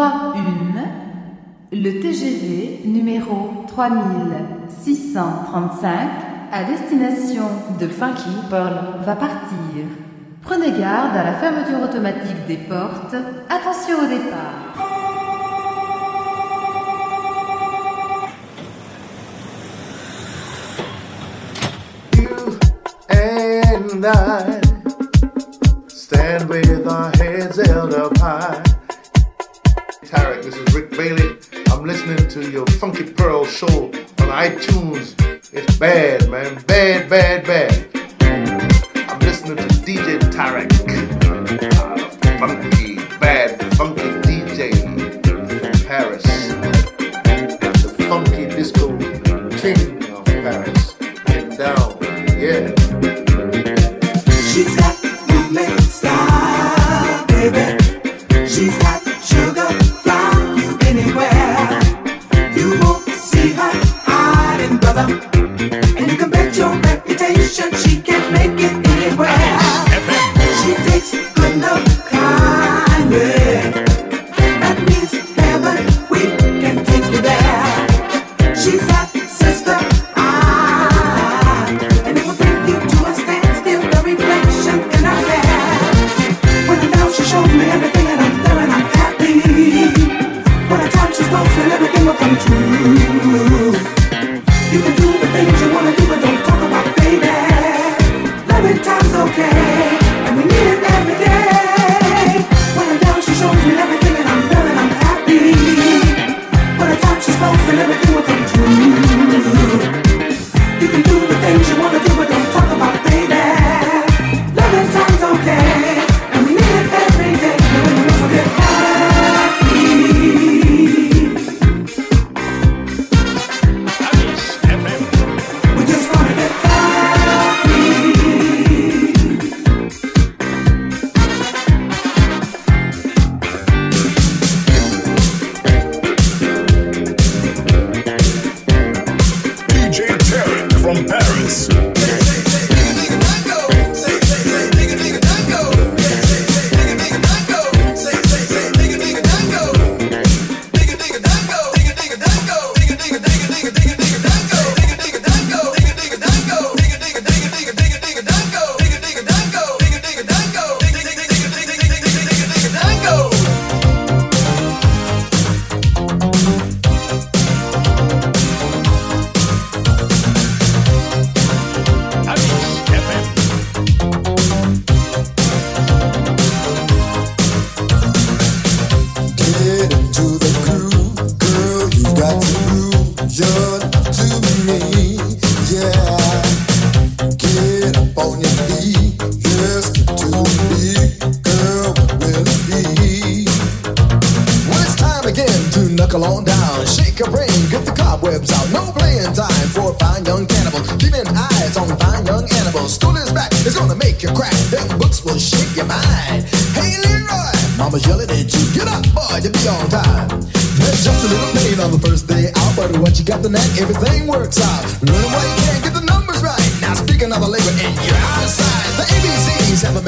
1, le TGV numéro 3635 à destination de Funky Pearl va partir. Prenez garde à la fermeture automatique des portes. Attention au départ. stand with our heads held up. Rick Bailey. I'm listening to your Funky Pearl show on iTunes. It's bad, man. Bad, bad, bad. I'm listening to DJ Tarek. Funky, bad, funky DJ Paris. And the funky disco king.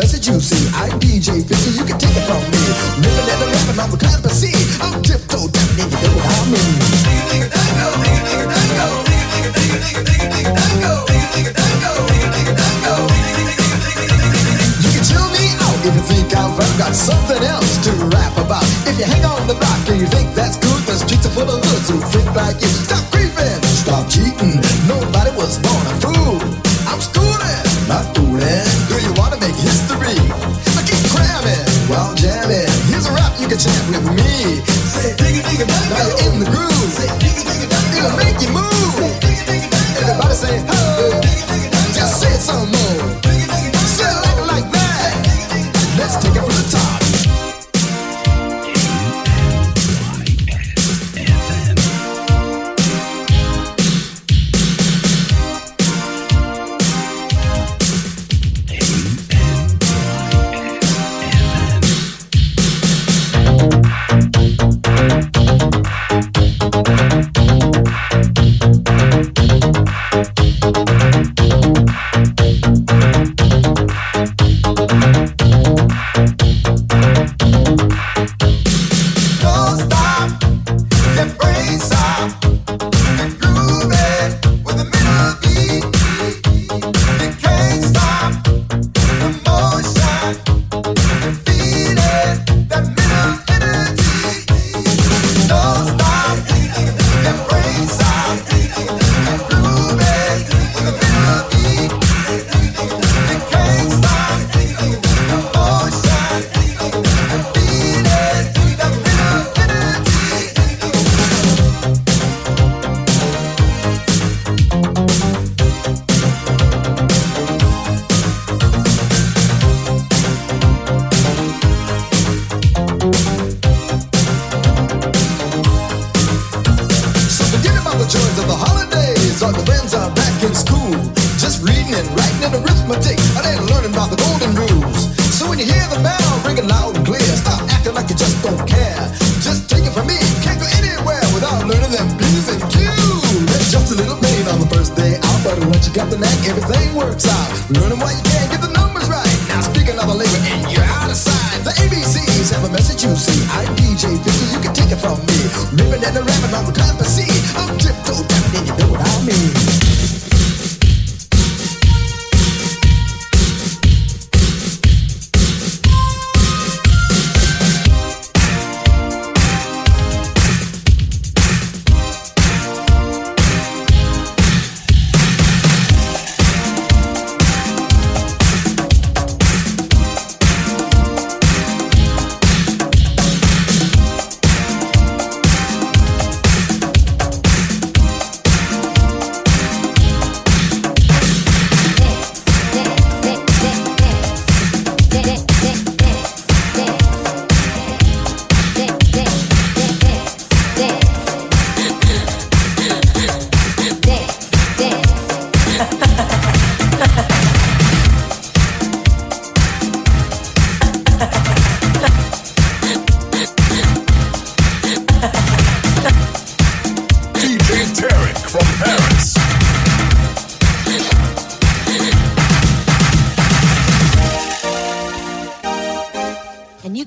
message you see. I DJ 50, you can take it from me. Living and living, I'm a climber.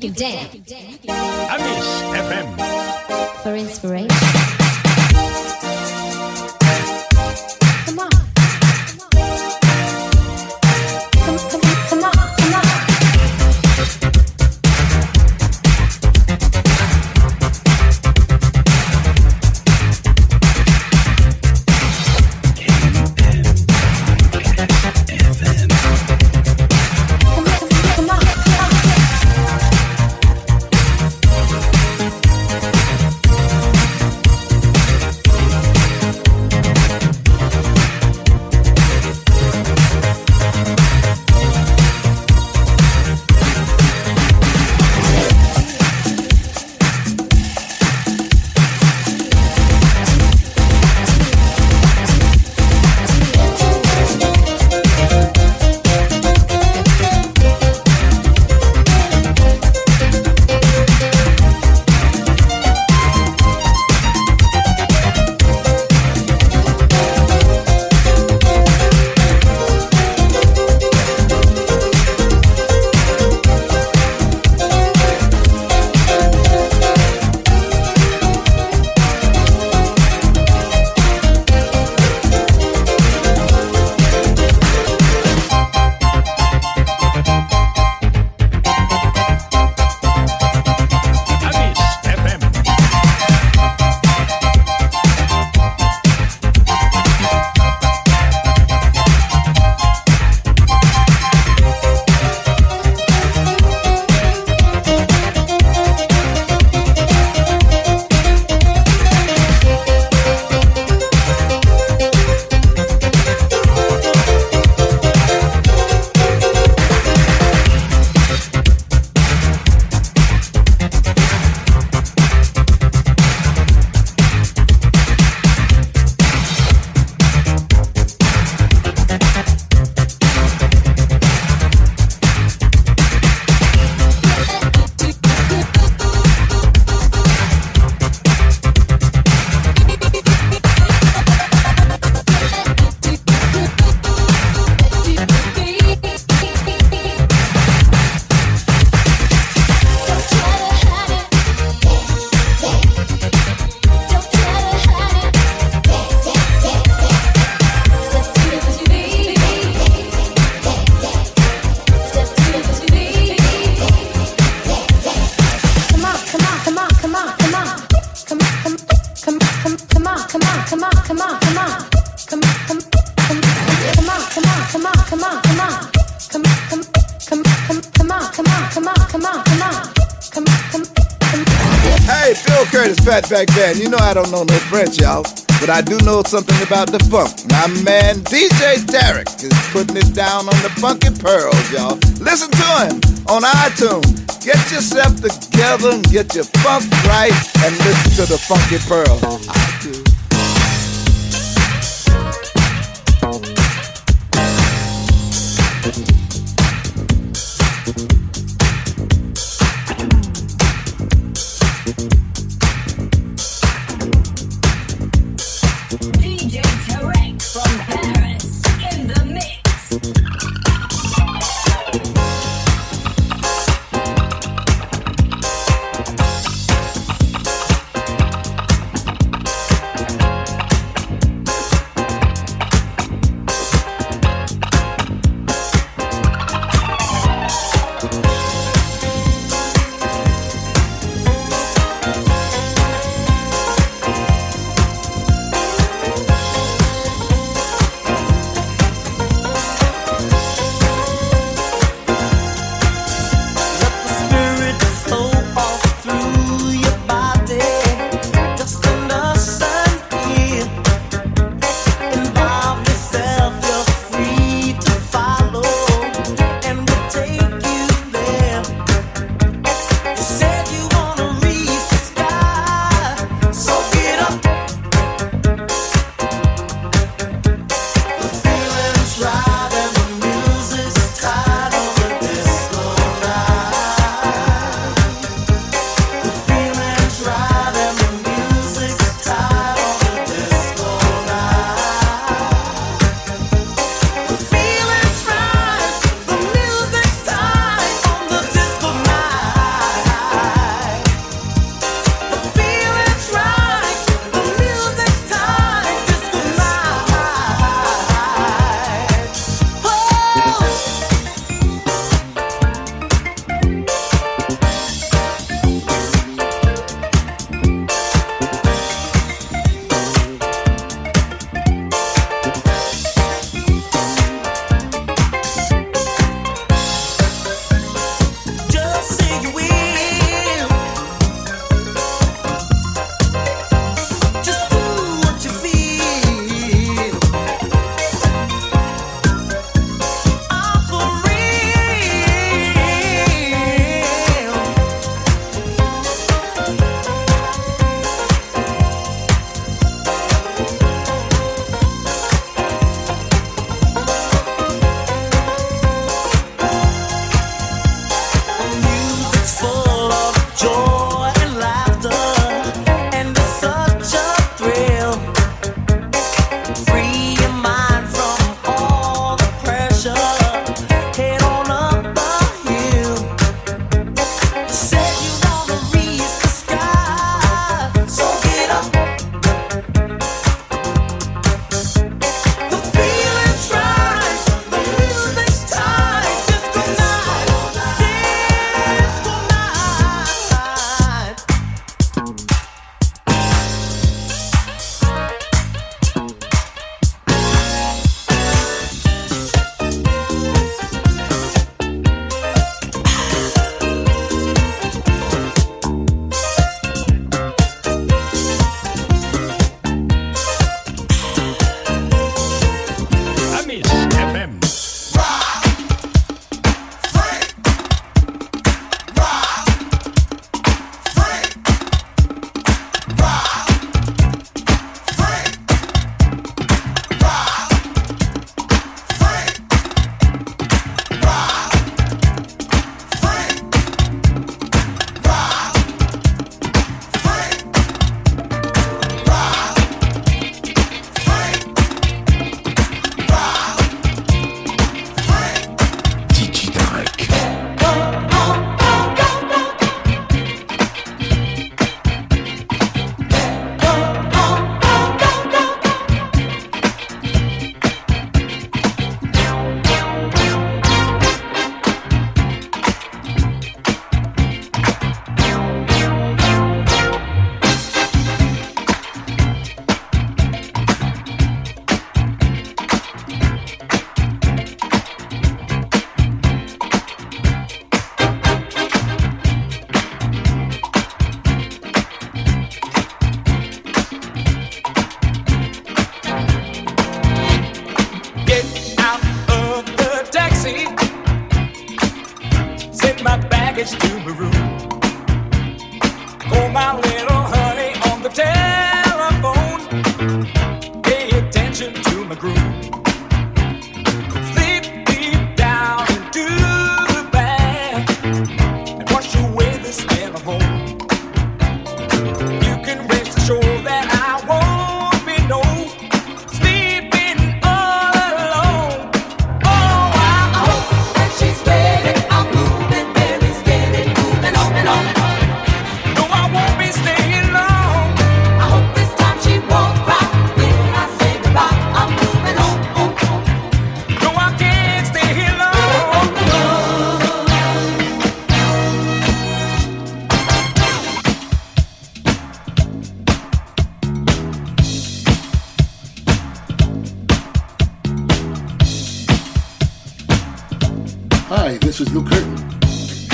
can dare. Amish FM. For inspiration. y'all. But I do know something about the funk. My man DJ Tarek is putting it down on the funky pearls, y'all. Listen to him on iTunes. Get yourself together and get your funk right and listen to the funky pearls.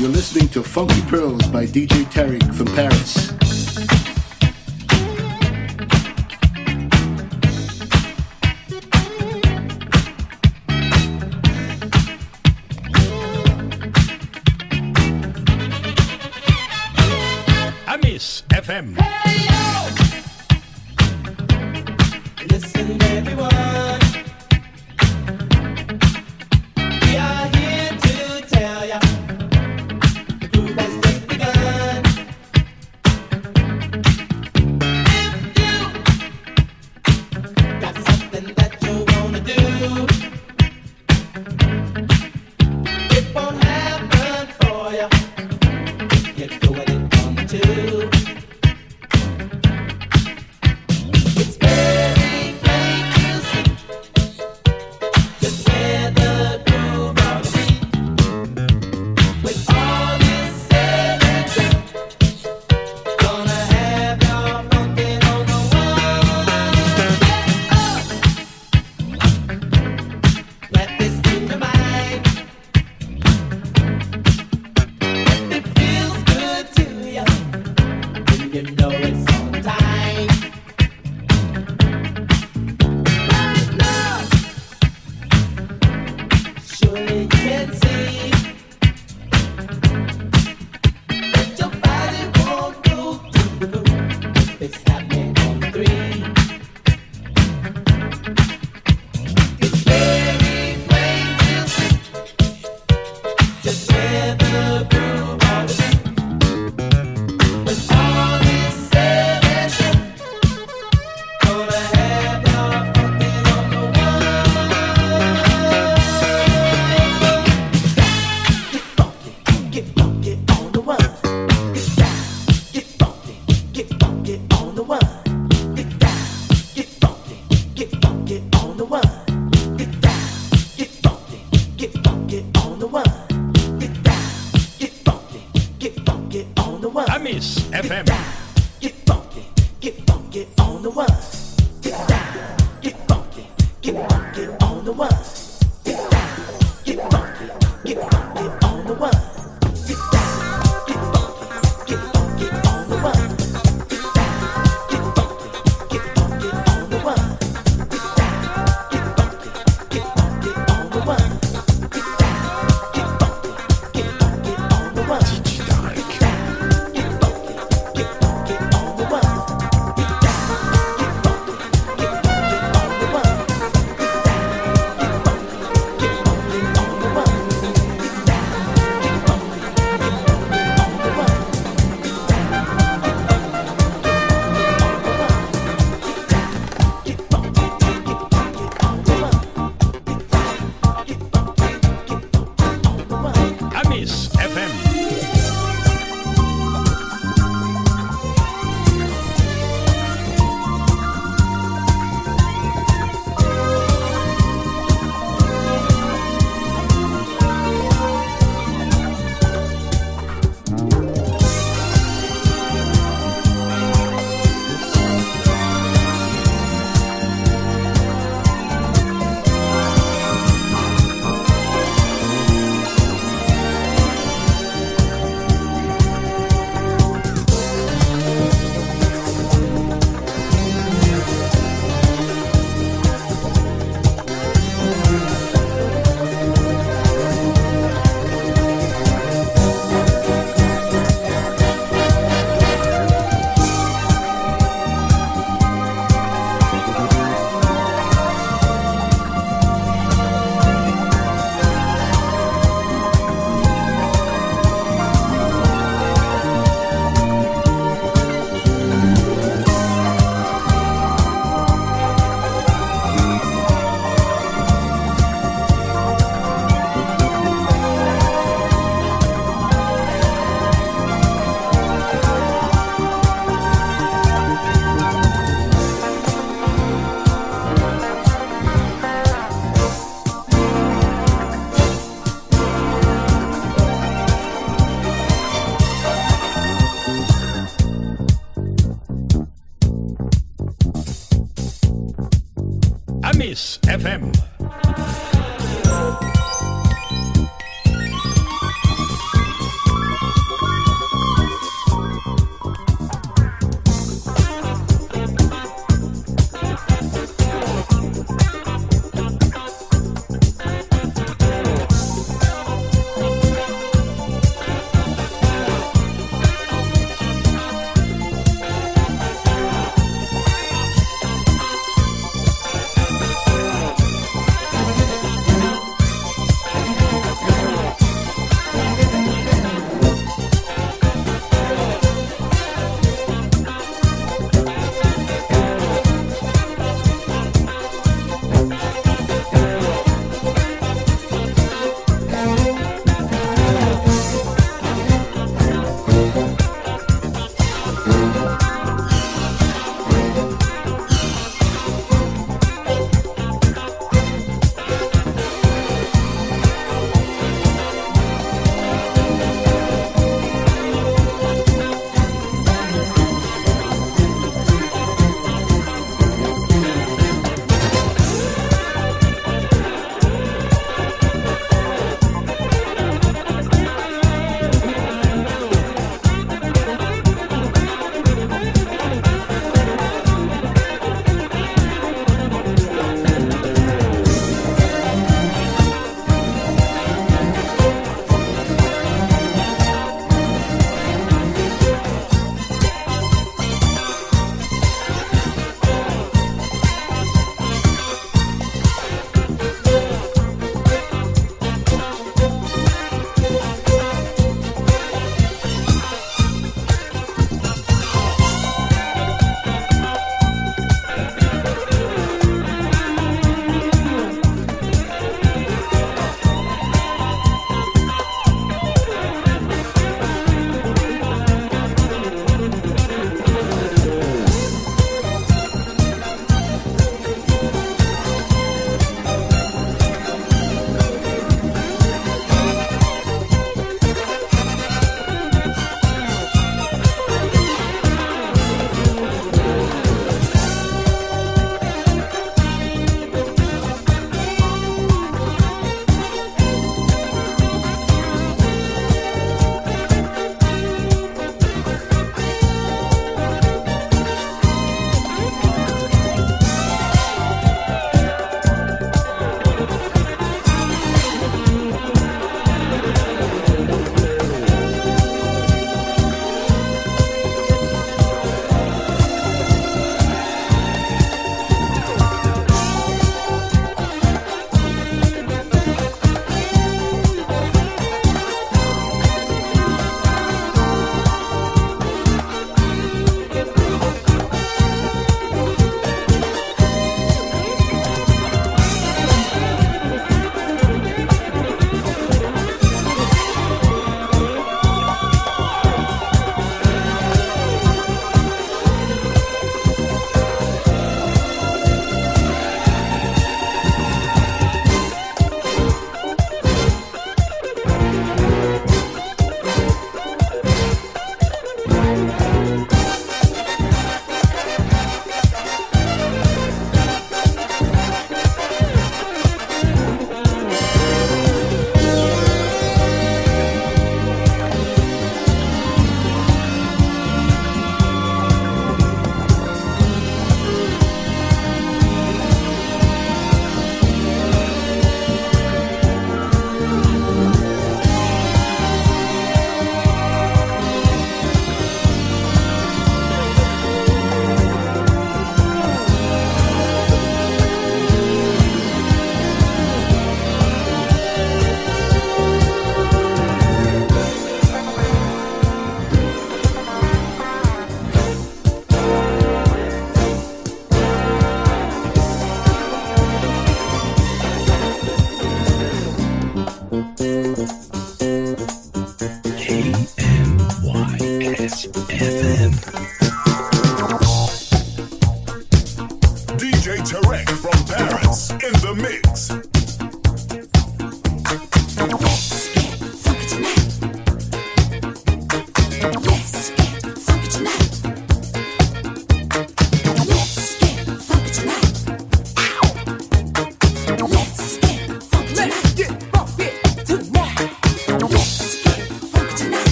You're listening to Funky Pearls by DJ Tarek from Paris.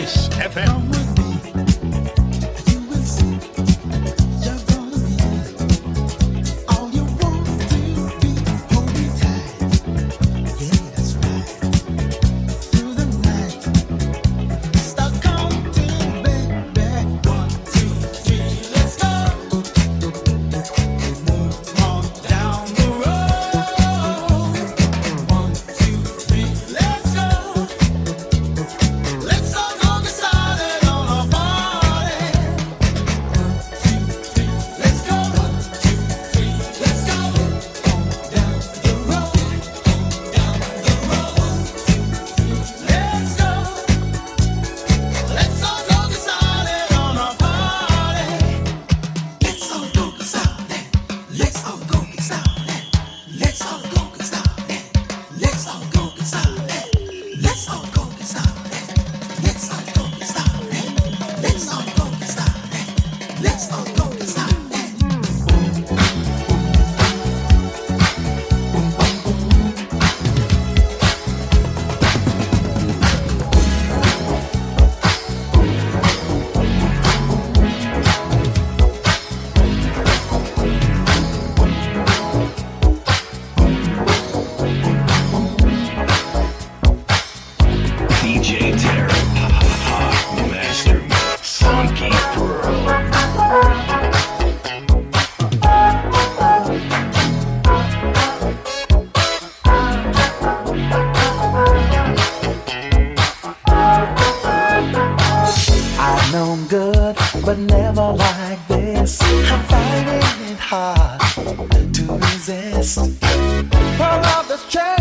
Kiss FM. hard to resist. Pull out this chair.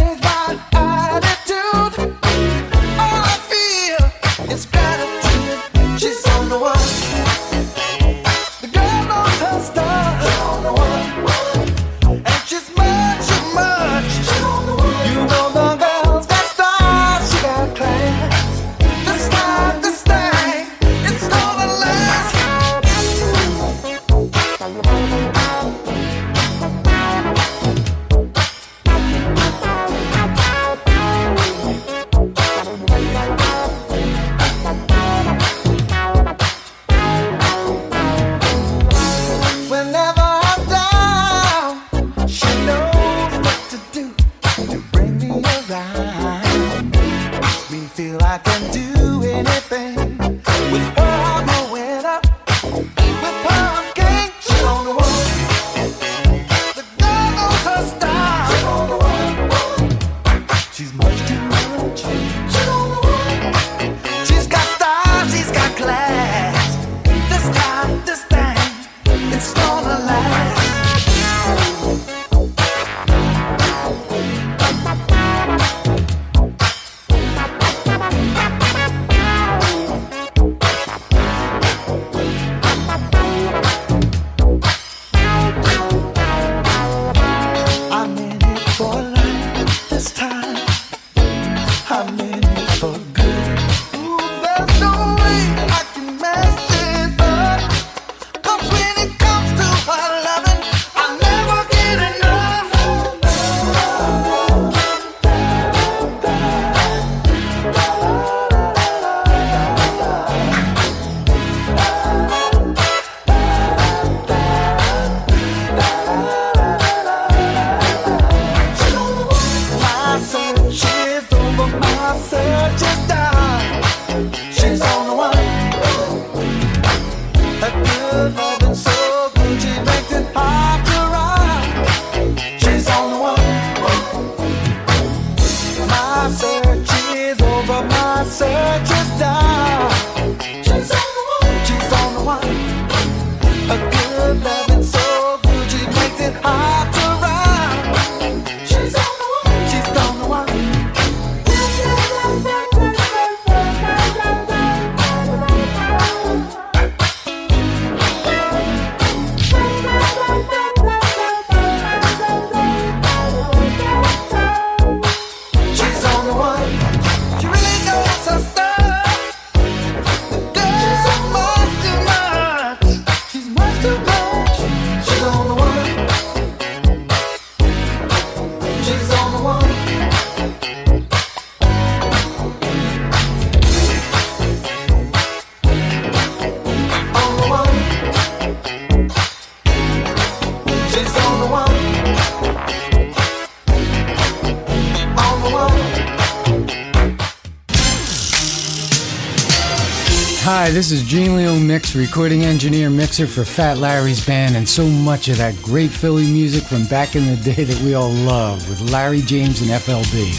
This is Gene Leon Mix, recording engineer mixer for Fat Larry's band, and so much of that great Philly music from back in the day that we all love with Larry James and FLB.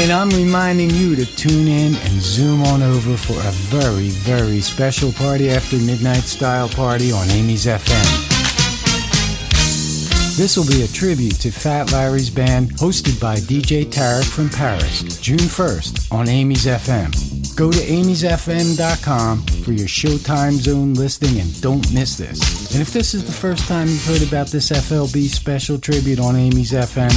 And I'm reminding you to tune in and zoom on over for a very, very special party after midnight style party on Amy's FM. This will be a tribute to Fat Larry's band, hosted by DJ Tarek from Paris, June 1st on Amy's FM. Go to amy'sfm.com for your Showtime Zone listing and don't miss this. And if this is the first time you've heard about this FLB special tribute on Amy's FM,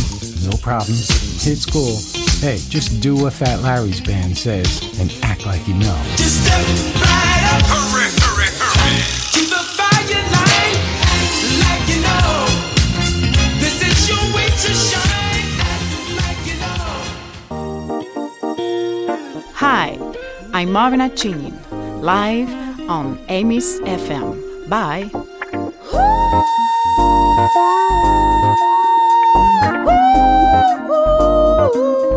no problem. It's cool. Hey, just do what Fat Larry's band says and act like you know. Just step right up. I'm Marina Chinin, live on Amy's FM. Bye. Ooh, ooh, ooh.